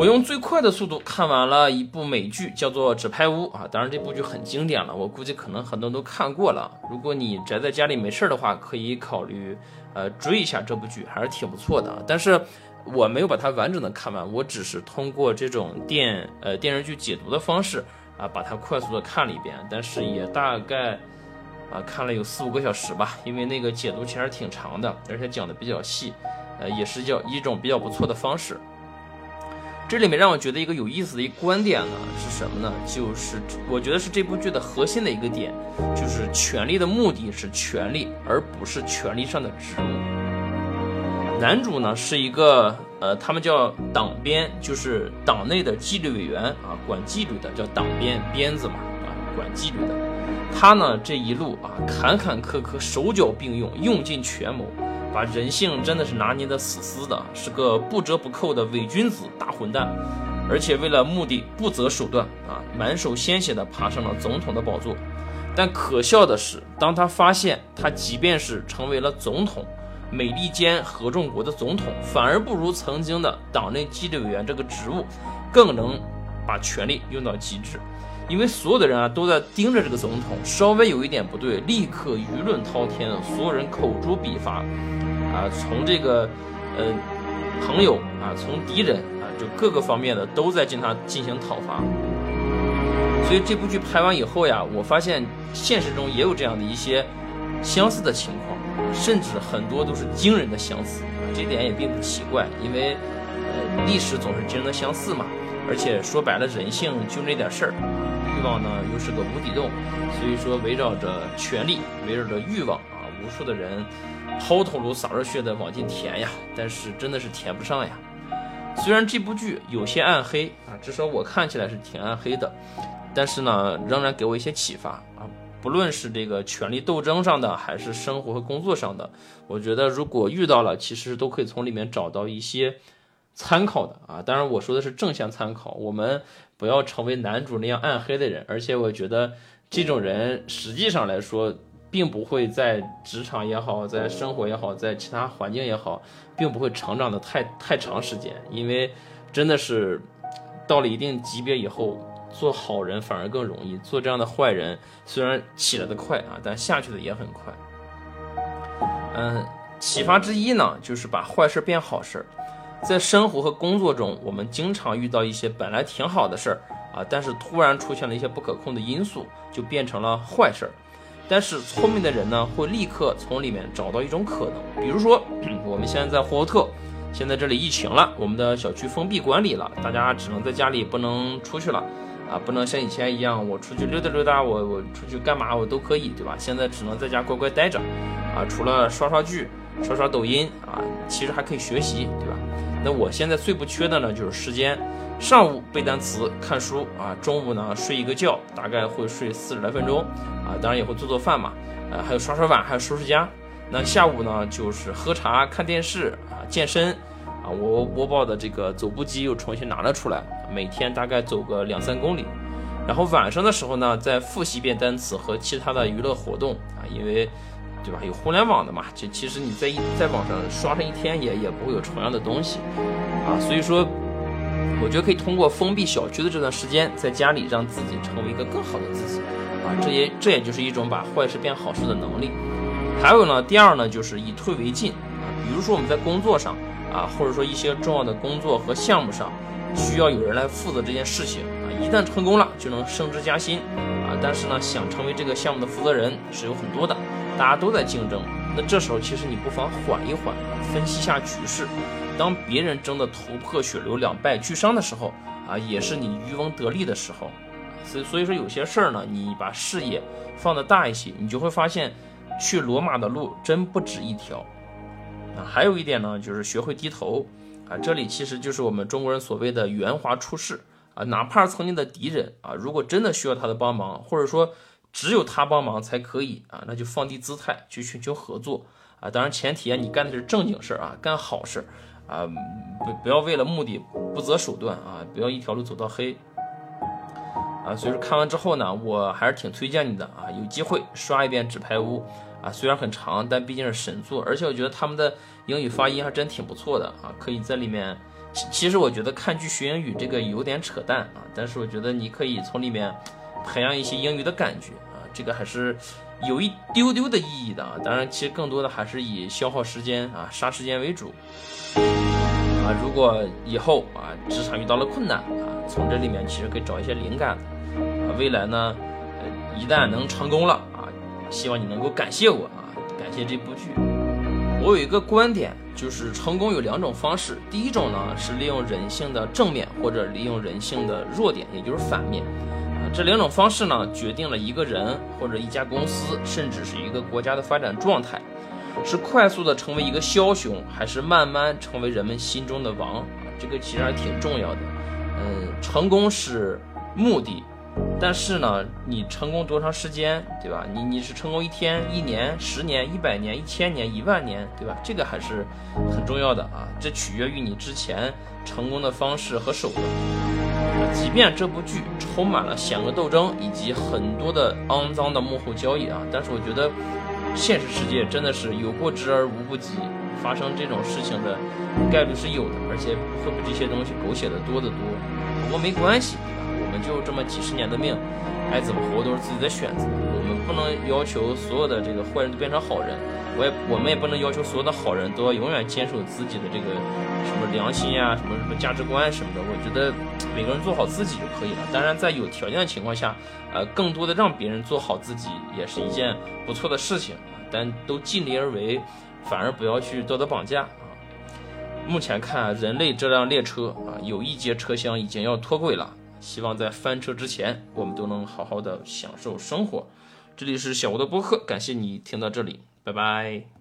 我用最快的速度看完了一部美剧，叫做《纸牌屋》啊。当然，这部剧很经典了，我估计可能很多人都看过了。如果你宅在家里没事儿的话，可以考虑呃追一下这部剧，还是挺不错的。但是我没有把它完整的看完，我只是通过这种电呃电视剧解读的方式啊，把它快速的看了一遍。但是也大概啊看了有四五个小时吧，因为那个解读其实挺长的，而且讲的比较细，呃，也是叫一种比较不错的方式。这里面让我觉得一个有意思的一个观点呢是什么呢？就是我觉得是这部剧的核心的一个点，就是权力的目的是权力，而不是权力上的职务。男主呢是一个呃，他们叫党鞭，就是党内的纪律委员啊，管纪律的叫党鞭鞭子嘛啊，管纪律的。他呢这一路啊坎坎坷坷，手脚并用，用尽权谋。把人性真的是拿捏的死死的，是个不折不扣的伪君子、大混蛋，而且为了目的不择手段啊，满手鲜血的爬上了总统的宝座。但可笑的是，当他发现他即便是成为了总统，美利坚合众国的总统，反而不如曾经的党内纪律委员这个职务更能把权力用到极致。因为所有的人啊都在盯着这个总统，稍微有一点不对，立刻舆论滔天，所有人口诛笔伐。啊，从这个，呃，朋友啊，从敌人啊，就各个方面的都在进他进行讨伐。所以这部剧拍完以后呀，我发现现实中也有这样的一些相似的情况，甚至很多都是惊人的相似。这点也并不奇怪，因为呃，历史总是惊人的相似嘛。而且说白了，人性就那点事儿，欲望呢又是个无底洞，所以说围绕着权力，围绕着欲望啊，无数的人。抛头颅洒热血的往进填呀，但是真的是填不上呀。虽然这部剧有些暗黑啊，至少我看起来是挺暗黑的，但是呢，仍然给我一些启发啊。不论是这个权力斗争上的，还是生活和工作上的，我觉得如果遇到了，其实都可以从里面找到一些参考的啊。当然，我说的是正向参考，我们不要成为男主那样暗黑的人。而且我觉得这种人实际上来说。并不会在职场也好，在生活也好，在其他环境也好，并不会成长的太太长时间，因为真的是到了一定级别以后，做好人反而更容易。做这样的坏人，虽然起来的快啊，但下去的也很快。嗯，启发之一呢，就是把坏事变好事儿。在生活和工作中，我们经常遇到一些本来挺好的事儿啊，但是突然出现了一些不可控的因素，就变成了坏事儿。但是聪明的人呢，会立刻从里面找到一种可能，比如说，我们现在在霍特，现在这里疫情了，我们的小区封闭管理了，大家只能在家里，不能出去了，啊，不能像以前一样，我出去溜达溜达，我我出去干嘛我都可以，对吧？现在只能在家乖乖待着，啊，除了刷刷剧、刷刷抖音啊，其实还可以学习，对吧？那我现在最不缺的呢，就是时间。上午背单词、看书啊，中午呢睡一个觉，大概会睡四十来分钟啊，当然也会做做饭嘛，呃，还有刷刷碗，还有收拾家。那下午呢就是喝茶、看电视啊，健身啊，我播报的这个走步机又重新拿了出来，每天大概走个两三公里。然后晚上的时候呢，再复习一遍单词和其他的娱乐活动啊，因为对吧，有互联网的嘛，就其实你在一在网上刷上一天也也不会有重样的东西啊，所以说。我觉得可以通过封闭小区的这段时间，在家里让自己成为一个更好的自己，啊，这也这也就是一种把坏事变好事的能力。还有呢，第二呢，就是以退为进啊，比如说我们在工作上啊，或者说一些重要的工作和项目上，需要有人来负责这件事情啊，一旦成功了就能升职加薪啊，但是呢，想成为这个项目的负责人是有很多的，大家都在竞争，那这时候其实你不妨缓一缓，分析一下局势。当别人争得头破血流、两败俱伤的时候，啊，也是你渔翁得利的时候。所以，所以说有些事儿呢，你把视野放得大一些，你就会发现，去罗马的路真不止一条。啊，还有一点呢，就是学会低头。啊，这里其实就是我们中国人所谓的圆滑处事。啊，哪怕曾经的敌人啊，如果真的需要他的帮忙，或者说只有他帮忙才可以啊，那就放低姿态去寻求合作。啊，当然前提啊，你干的是正经事儿啊，干好事儿。啊，不不要为了目的不择手段啊！不要一条路走到黑啊！所以说看完之后呢，我还是挺推荐你的啊！有机会刷一遍《纸牌屋》啊，虽然很长，但毕竟是神作，而且我觉得他们的英语发音还真挺不错的啊！可以在里面其其实我觉得看剧学英语这个有点扯淡啊，但是我觉得你可以从里面培养一些英语的感觉啊，这个还是有一丢丢的意义的啊。当然，其实更多的还是以消耗时间啊、杀时间为主啊。如果以后啊职场遇到了困难啊，从这里面其实可以找一些灵感啊。未来呢，一旦能成功了啊，希望你能够感谢我啊，感谢这部剧。我有一个观点，就是成功有两种方式。第一种呢是利用人性的正面，或者利用人性的弱点，也就是反面。这两种方式呢，决定了一个人或者一家公司，甚至是一个国家的发展状态，是快速的成为一个枭雄，还是慢慢成为人们心中的王。啊，这个其实还挺重要的。嗯，成功是目的。但是呢，你成功多长时间，对吧？你你是成功一天、一年、十年、一百年、一千年、一万年，对吧？这个还是很重要的啊，这取决于你之前成功的方式和手段。即便这部剧充满了险恶斗争以及很多的肮脏的幕后交易啊，但是我觉得现实世界真的是有过之而无不及，发生这种事情的概率是有的，而且会比这些东西狗血的多得多。不过没关系。我们就这么几十年的命，爱怎么活都是自己的选择。我们不能要求所有的这个坏人都变成好人，我也我们也不能要求所有的好人都要永远坚守自己的这个什么良心呀、什么什么价值观什么的。我觉得每个人做好自己就可以了。当然，在有条件的情况下，呃，更多的让别人做好自己也是一件不错的事情。但都尽力而为，反而不要去道德绑架啊。目前看，人类这辆列车啊，有一节车厢已经要脱轨了。希望在翻车之前，我们都能好好的享受生活。这里是小吴的播客，感谢你听到这里，拜拜。